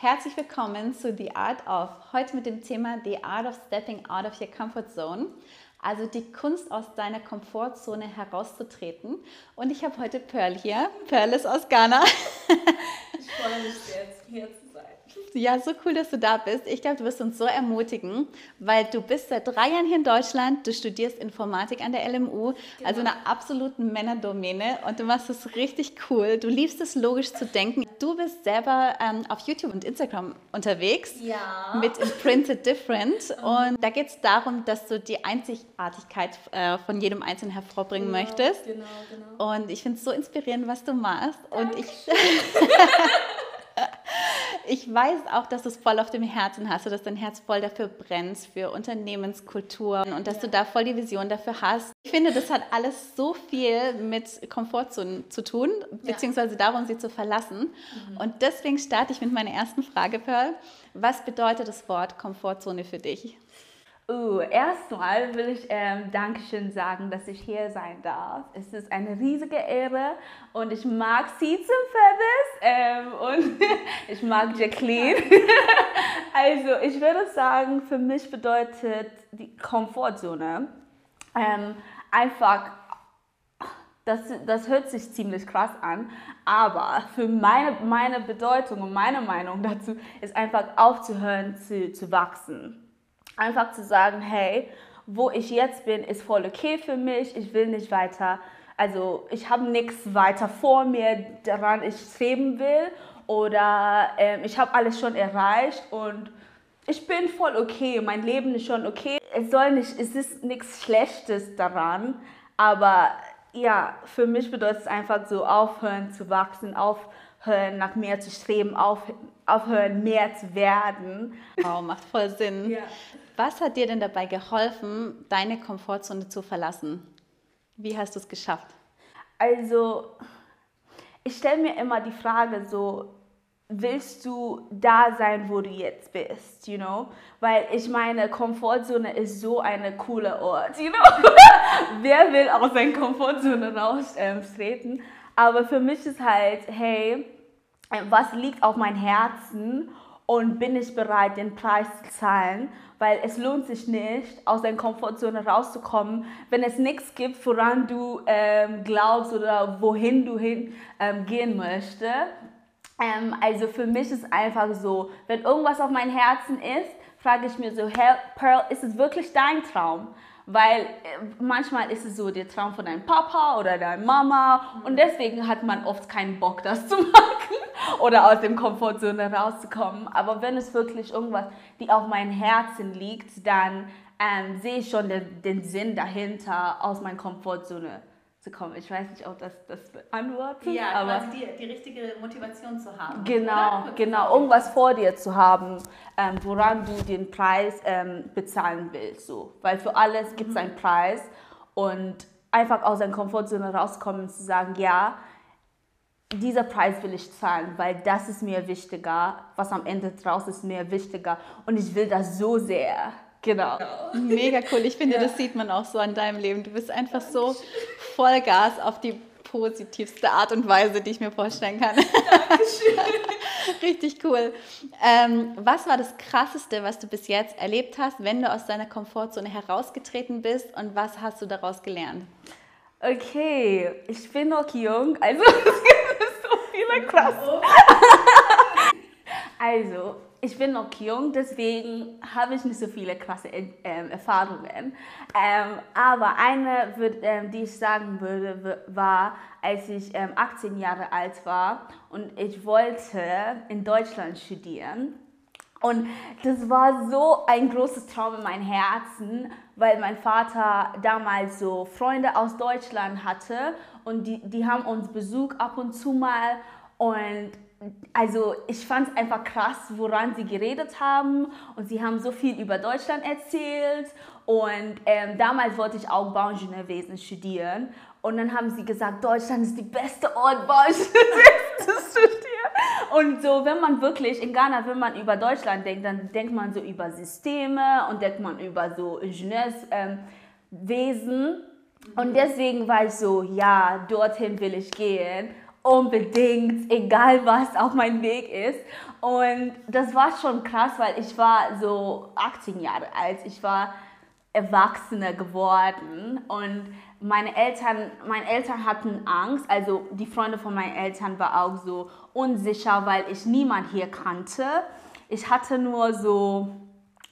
Herzlich willkommen zu The Art of. Heute mit dem Thema The Art of Stepping Out of Your Comfort Zone. Also die Kunst aus deiner Komfortzone herauszutreten. Und ich habe heute Pearl hier. Pearl ist aus Ghana. Ich freue mich zu sein. Ja, so cool, dass du da bist. Ich glaube, du wirst uns so ermutigen, weil du bist seit drei Jahren hier in Deutschland. Du studierst Informatik an der LMU, genau. also einer absoluten Männerdomäne. Und du machst es richtig cool. Du liebst es, logisch zu denken. Du bist selber ähm, auf YouTube und Instagram unterwegs ja. mit Imprinted Different. Und da geht es darum, dass du die Einzigartigkeit äh, von jedem Einzelnen hervorbringen genau, möchtest. Genau, genau. Und ich finde es so inspirierend, was du machst. Dankeschön. Und ich. ich weiß auch, dass du es voll auf dem Herzen hast, dass dein Herz voll dafür brennt, für Unternehmenskultur und dass ja. du da voll die Vision dafür hast. Ich finde, das hat alles so viel mit Komfortzonen zu tun, beziehungsweise darum, sie zu verlassen. Mhm. Und deswegen starte ich mit meiner ersten Frage, Pearl. Was bedeutet das Wort Komfortzone für dich? Uh, erstmal will ich ähm, Dankeschön sagen, dass ich hier sein darf. Es ist eine riesige Ehre und ich mag Seeds and Feathers ähm, und ich mag Jacqueline. also ich würde sagen, für mich bedeutet die Komfortzone ähm, einfach, das, das hört sich ziemlich krass an, aber für meine, meine Bedeutung und meine Meinung dazu ist einfach aufzuhören zu, zu wachsen Einfach zu sagen, hey, wo ich jetzt bin, ist voll okay für mich. Ich will nicht weiter, also ich habe nichts weiter vor mir, daran ich streben will. Oder äh, ich habe alles schon erreicht und ich bin voll okay. Mein Leben ist schon okay. Es soll nicht, es ist nichts Schlechtes daran, aber ja, für mich bedeutet es einfach so aufhören zu wachsen, aufhören nach mehr zu streben, auf, aufhören mehr zu werden. Wow, macht voll Sinn. Ja. Was hat dir denn dabei geholfen, deine Komfortzone zu verlassen? Wie hast du es geschafft? Also, ich stelle mir immer die Frage so, willst du da sein, wo du jetzt bist, you know? Weil ich meine, Komfortzone ist so eine coole Ort, you know? Wer will aus seiner Komfortzone raustreten? Ähm, Aber für mich ist halt, hey, was liegt auf mein Herzen und bin ich bereit, den Preis zu zahlen? weil es lohnt sich nicht, aus deiner Komfortzone rauszukommen, wenn es nichts gibt, woran du ähm, glaubst oder wohin du hin ähm, gehen möchtest. Ähm, also für mich ist einfach so, wenn irgendwas auf meinem Herzen ist, frage ich mir so, Pearl, ist es wirklich dein Traum? Weil äh, manchmal ist es so der Traum von deinem Papa oder deiner Mama und deswegen hat man oft keinen Bock, das zu machen oder aus dem Komfortzone rauszukommen. Aber wenn es wirklich irgendwas, die auf meinem Herzen liegt, dann ähm, sehe ich schon den, den Sinn dahinter, aus meiner Komfortzone zu kommen. Ich weiß nicht, ob das das beantwortet. Ja, aber quasi die, die richtige Motivation zu haben. Genau, genau. Irgendwas vor dir zu haben, ähm, woran du den Preis ähm, bezahlen willst. So. Weil für alles gibt es mhm. einen Preis und einfach aus deiner Komfortzone rauskommen und zu sagen, ja, dieser Preis will ich zahlen, weil das ist mir wichtiger, was am Ende draus ist mir wichtiger und ich will das so sehr. Genau. Mega cool. Ich finde, ja. das sieht man auch so an deinem Leben. Du bist einfach so Vollgas auf die positivste Art und Weise, die ich mir vorstellen kann. Dankeschön. Richtig cool. Ähm, was war das Krasseste, was du bis jetzt erlebt hast, wenn du aus deiner Komfortzone herausgetreten bist und was hast du daraus gelernt? Okay, ich bin noch jung, also es gibt so viele krass. Also, ich bin noch jung, deswegen habe ich nicht so viele krasse äh, Erfahrungen. Ähm, aber eine, würd, ähm, die ich sagen würde, war, als ich ähm, 18 Jahre alt war und ich wollte in Deutschland studieren. Und das war so ein großes Traum in meinem Herzen, weil mein Vater damals so Freunde aus Deutschland hatte und die, die haben uns Besuch ab und zu mal und also ich fand es einfach krass, woran sie geredet haben und sie haben so viel über Deutschland erzählt und ähm, damals wollte ich auch Bauingenieurwesen studieren und dann haben sie gesagt, Deutschland ist die beste Ort, Bauingenieurwesen zu studieren. Und so, wenn man wirklich in Ghana, wenn man über Deutschland denkt, dann denkt man so über Systeme und denkt man über so Ingenieurswesen. Ähm, und deswegen war ich so, ja, dorthin will ich gehen. Unbedingt, egal was auf meinem Weg ist. Und das war schon krass, weil ich war so 18 Jahre alt. Ich war Erwachsene geworden und meine Eltern, meine Eltern hatten Angst, also die Freunde von meinen Eltern waren auch so unsicher, weil ich niemand hier kannte. Ich hatte nur so,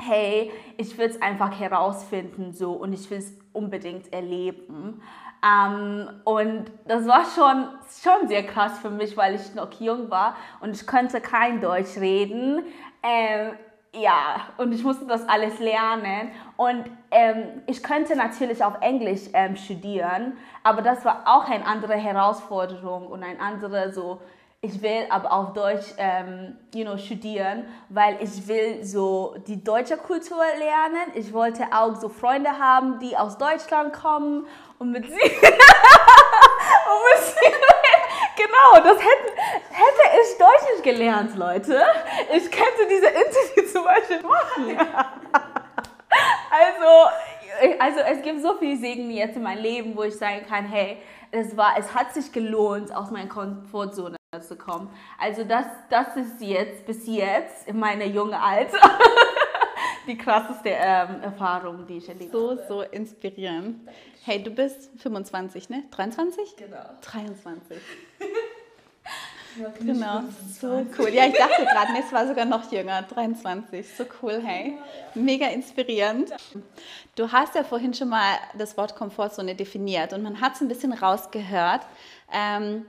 hey, ich will es einfach herausfinden so und ich will es unbedingt erleben. Ähm, und das war schon, schon sehr krass für mich, weil ich noch jung war und ich konnte kein Deutsch reden. Ähm, ja, und ich musste das alles lernen. Und ähm, ich könnte natürlich auf Englisch ähm, studieren, aber das war auch eine andere Herausforderung und ein anderer so, ich will aber auf Deutsch ähm, you know, studieren, weil ich will so die deutsche Kultur lernen. Ich wollte auch so Freunde haben, die aus Deutschland kommen und mit sie, und mit sie Genau, das hätte, hätte ich Deutsch nicht gelernt, Leute. Ich könnte diese Interview zum Beispiel machen. Also, also es gibt so viel Segen jetzt in meinem Leben, wo ich sagen kann, hey, es, war, es hat sich gelohnt, aus meiner Komfortzone zu kommen. Also das, das ist jetzt, bis jetzt, in meiner jungen Alter, die krasseste ähm, Erfahrung, die ich erlebt habe. So, so inspirierend. Hey, du bist 25, ne? 23? Genau. 23. Genau, so cool. Ja, ich dachte gerade, es war sogar noch jünger, 23. So cool, hey. Mega inspirierend. Du hast ja vorhin schon mal das Wort Komfortzone definiert und man hat es ein bisschen rausgehört. Ähm,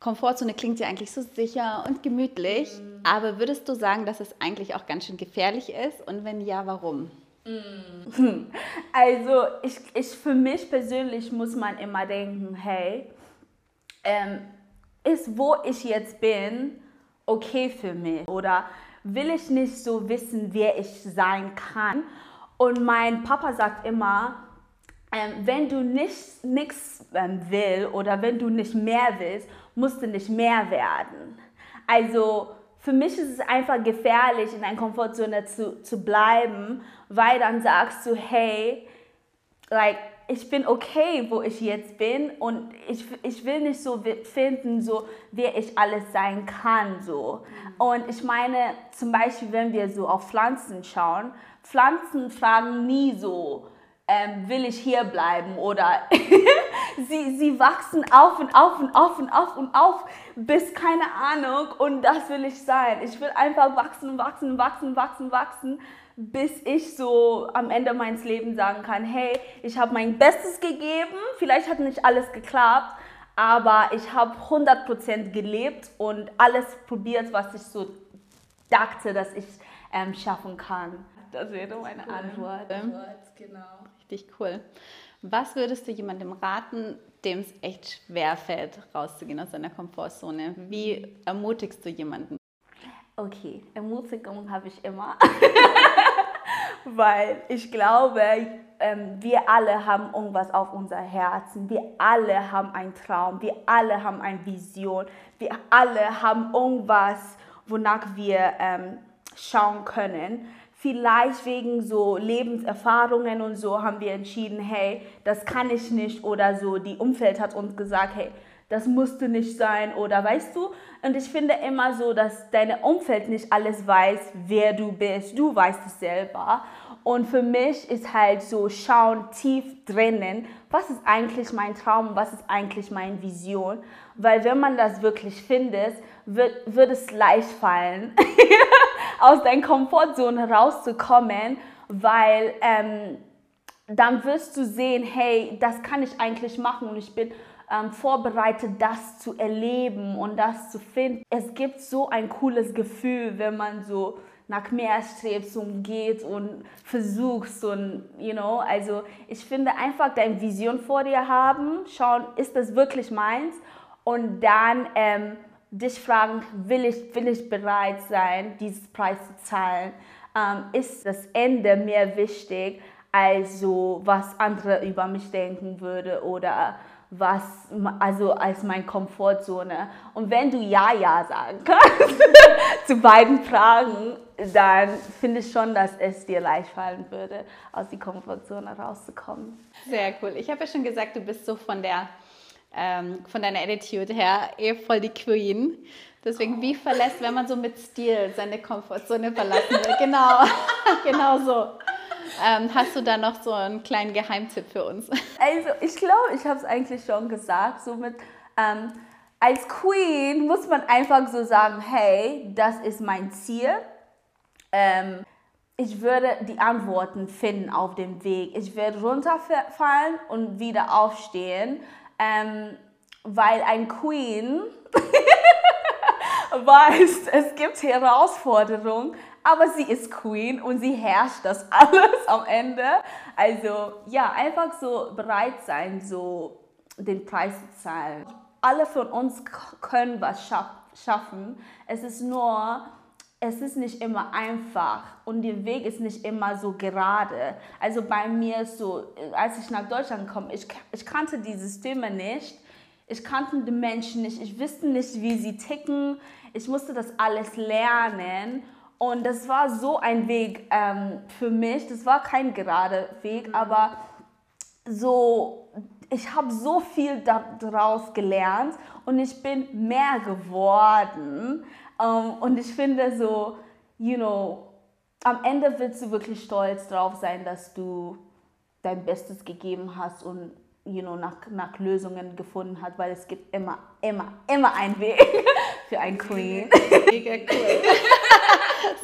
Komfortzone klingt ja eigentlich so sicher und gemütlich, mhm. aber würdest du sagen, dass es eigentlich auch ganz schön gefährlich ist? Und wenn ja, warum? Mhm. Also ich, ich für mich persönlich muss man immer denken, hey, ähm, ist wo ich jetzt bin okay für mich oder will ich nicht so wissen, wer ich sein kann? Und mein Papa sagt immer, ähm, wenn du nichts ähm, will oder wenn du nicht mehr willst, musst du nicht mehr werden. Also für mich ist es einfach gefährlich, in einer Komfortzone zu, zu bleiben, weil dann sagst du, hey, like, ich bin okay, wo ich jetzt bin und ich, ich will nicht so finden, so wer ich alles sein kann. So. Und ich meine, zum Beispiel, wenn wir so auf Pflanzen schauen, Pflanzen fragen nie so, ähm, will ich hier bleiben oder sie, sie wachsen auf und auf und auf und auf und auf bis keine Ahnung und das will ich sein. Ich will einfach wachsen, wachsen, wachsen, wachsen, wachsen, bis ich so am Ende meines Lebens sagen kann, hey, ich habe mein Bestes gegeben, vielleicht hat nicht alles geklappt, aber ich habe 100% gelebt und alles probiert, was ich so dachte, dass ich ähm, schaffen kann. Das wäre meine cool. Antwort. Antwort. Genau richtig cool. Was würdest du jemandem raten, dem es echt schwer fällt, rauszugehen aus seiner Komfortzone? Wie ermutigst du jemanden? Okay, Ermutigung habe ich immer, weil ich glaube, ähm, wir alle haben irgendwas auf unser Herzen. Wir alle haben einen Traum. Wir alle haben eine Vision. Wir alle haben irgendwas, wonach wir ähm, schauen können vielleicht wegen so Lebenserfahrungen und so haben wir entschieden, hey, das kann ich nicht oder so. Die Umfeld hat uns gesagt, hey, das musste nicht sein oder weißt du? Und ich finde immer so, dass deine Umfeld nicht alles weiß, wer du bist. Du weißt es selber. Und für mich ist halt so schauen tief drinnen, was ist eigentlich mein Traum, was ist eigentlich meine Vision. Weil wenn man das wirklich findet, wird, wird es leicht fallen, aus deiner Komfortzone rauszukommen, weil ähm, dann wirst du sehen, hey, das kann ich eigentlich machen und ich bin ähm, vorbereitet, das zu erleben und das zu finden. Es gibt so ein cooles Gefühl, wenn man so nach mehr strebst und geht und versuchst und, you know, also ich finde einfach deine Vision vor dir haben, schauen, ist das wirklich meins und dann ähm, dich fragen, will ich, will ich bereit sein, dieses Preis zu zahlen? Ähm, ist das Ende mir wichtig, als so, was andere über mich denken würde oder was, also als meine Komfortzone. Und wenn du Ja, Ja sagen kannst zu beiden Fragen, dann finde ich schon, dass es dir leicht fallen würde, aus der Komfortzone rauszukommen. Sehr cool. Ich habe ja schon gesagt, du bist so von der ähm, von deiner Attitude her eh voll die Queen. Deswegen, wie verlässt, wenn man so mit Stil seine Komfortzone verlassen will? Genau, genau so. Ähm, hast du da noch so einen kleinen Geheimtipp für uns? Also, ich glaube, ich habe es eigentlich schon gesagt. So mit, ähm, als Queen muss man einfach so sagen: Hey, das ist mein Ziel. Ähm, ich würde die Antworten finden auf dem Weg. Ich werde runterfallen und wieder aufstehen, ähm, weil ein Queen weiß, es gibt Herausforderungen, aber sie ist Queen und sie herrscht das alles am Ende. Also ja, einfach so bereit sein, so den Preis zu zahlen. Alle von uns können was schaffen. Es ist nur es ist nicht immer einfach und der Weg ist nicht immer so gerade. Also bei mir ist so, als ich nach Deutschland komme, ich, ich kannte die Systeme nicht, ich kannte die Menschen nicht, ich wusste nicht, wie sie ticken, ich musste das alles lernen. Und das war so ein Weg ähm, für mich, das war kein gerader Weg, mhm. aber so, ich habe so viel daraus gelernt und ich bin mehr geworden um, ähm, und ich finde so, you know, am Ende willst du wirklich stolz drauf sein, dass du dein Bestes gegeben hast und you know, nach, nach Lösungen gefunden hast, weil es gibt immer, immer, immer einen Weg für ein Queen. Mega cool.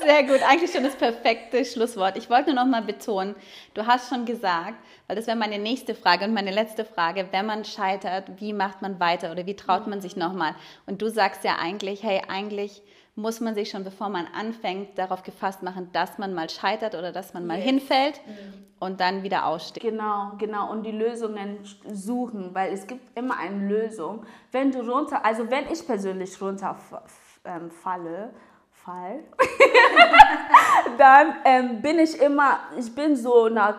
Sehr gut, eigentlich schon das perfekte Schlusswort. Ich wollte nur noch mal betonen, du hast schon gesagt, weil das wäre meine nächste Frage und meine letzte Frage, wenn man scheitert, wie macht man weiter oder wie traut man sich nochmal? Und du sagst ja eigentlich, hey, eigentlich muss man sich schon, bevor man anfängt, darauf gefasst machen, dass man mal scheitert oder dass man mal yes. hinfällt mhm. und dann wieder aussteht. Genau, genau. Und die Lösungen suchen, weil es gibt immer eine Lösung. Wenn du runter, also wenn ich persönlich runterfalle, ähm, fall, dann ähm, bin ich immer, ich bin so nach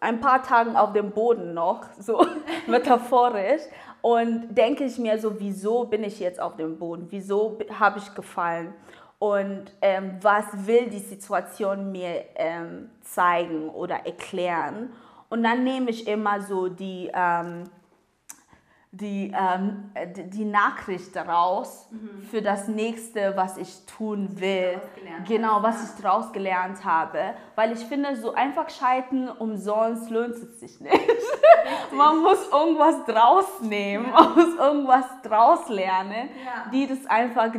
ein paar Tagen auf dem Boden noch, so metaphorisch. Und denke ich mir so, wieso bin ich jetzt auf dem Boden? Wieso habe ich gefallen? Und ähm, was will die Situation mir ähm, zeigen oder erklären? Und dann nehme ich immer so die, ähm, die, ähm, die Nachricht daraus mhm. für das nächste, was ich tun will. Genau, was ich daraus gelernt habe. Weil ich finde, so einfach scheitern umsonst lohnt es sich nicht. Man muss irgendwas draus nehmen, ja. man muss irgendwas draus lernen, ja. die das einfach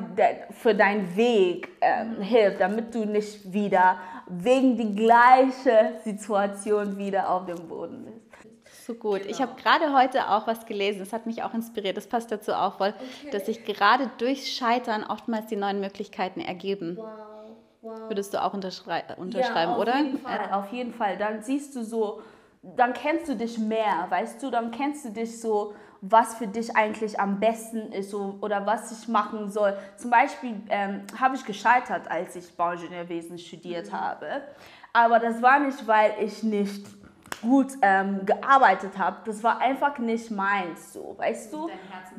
für deinen Weg äh, mhm. hilft, damit du nicht wieder wegen die gleiche Situation wieder auf dem Boden bist. So gut. Genau. Ich habe gerade heute auch was gelesen, das hat mich auch inspiriert, das passt dazu auch voll, okay. dass sich gerade durch Scheitern oftmals die neuen Möglichkeiten ergeben. Wow. Wow. Würdest du auch unterschrei unterschreiben, ja, auf oder? Jeden Fall, auf jeden Fall. Dann siehst du so, dann kennst du dich mehr, weißt du, dann kennst du dich so, was für dich eigentlich am besten ist so, oder was ich machen soll. Zum Beispiel ähm, habe ich gescheitert, als ich Bauingenieurwesen studiert mhm. habe. Aber das war nicht, weil ich nicht gut ähm, gearbeitet habe, das war einfach nicht meins, so, weißt du?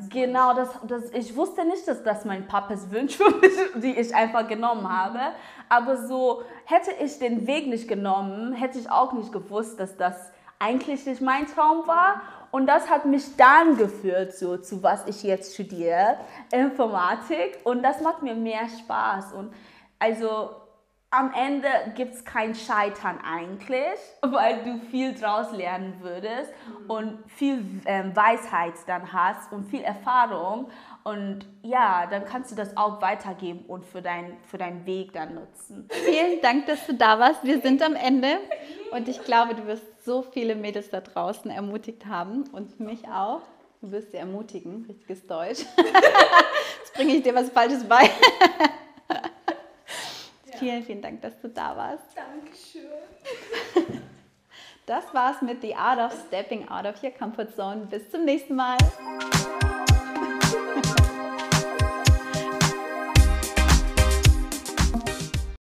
Genau, das, das, ich wusste nicht, dass das mein Papas Wunsch für mich, die ich einfach genommen habe. Aber so hätte ich den Weg nicht genommen, hätte ich auch nicht gewusst, dass das eigentlich nicht mein Traum war. Und das hat mich dann geführt, so zu was ich jetzt studiere, Informatik. Und das macht mir mehr Spaß. Und also am Ende gibt es kein Scheitern eigentlich, weil du viel draus lernen würdest mhm. und viel ähm, Weisheit dann hast und viel Erfahrung. Und ja, dann kannst du das auch weitergeben und für, dein, für deinen Weg dann nutzen. Vielen Dank, dass du da warst. Wir sind am Ende und ich glaube, du wirst so viele Mädels da draußen ermutigt haben und mich auch. Du wirst sie ermutigen, richtiges Deutsch. Jetzt bringe ich dir was Falsches bei. Vielen, vielen Dank, dass du da warst. Dankeschön. Das war's mit The Art of Stepping Out of Your Comfort Zone. Bis zum nächsten Mal.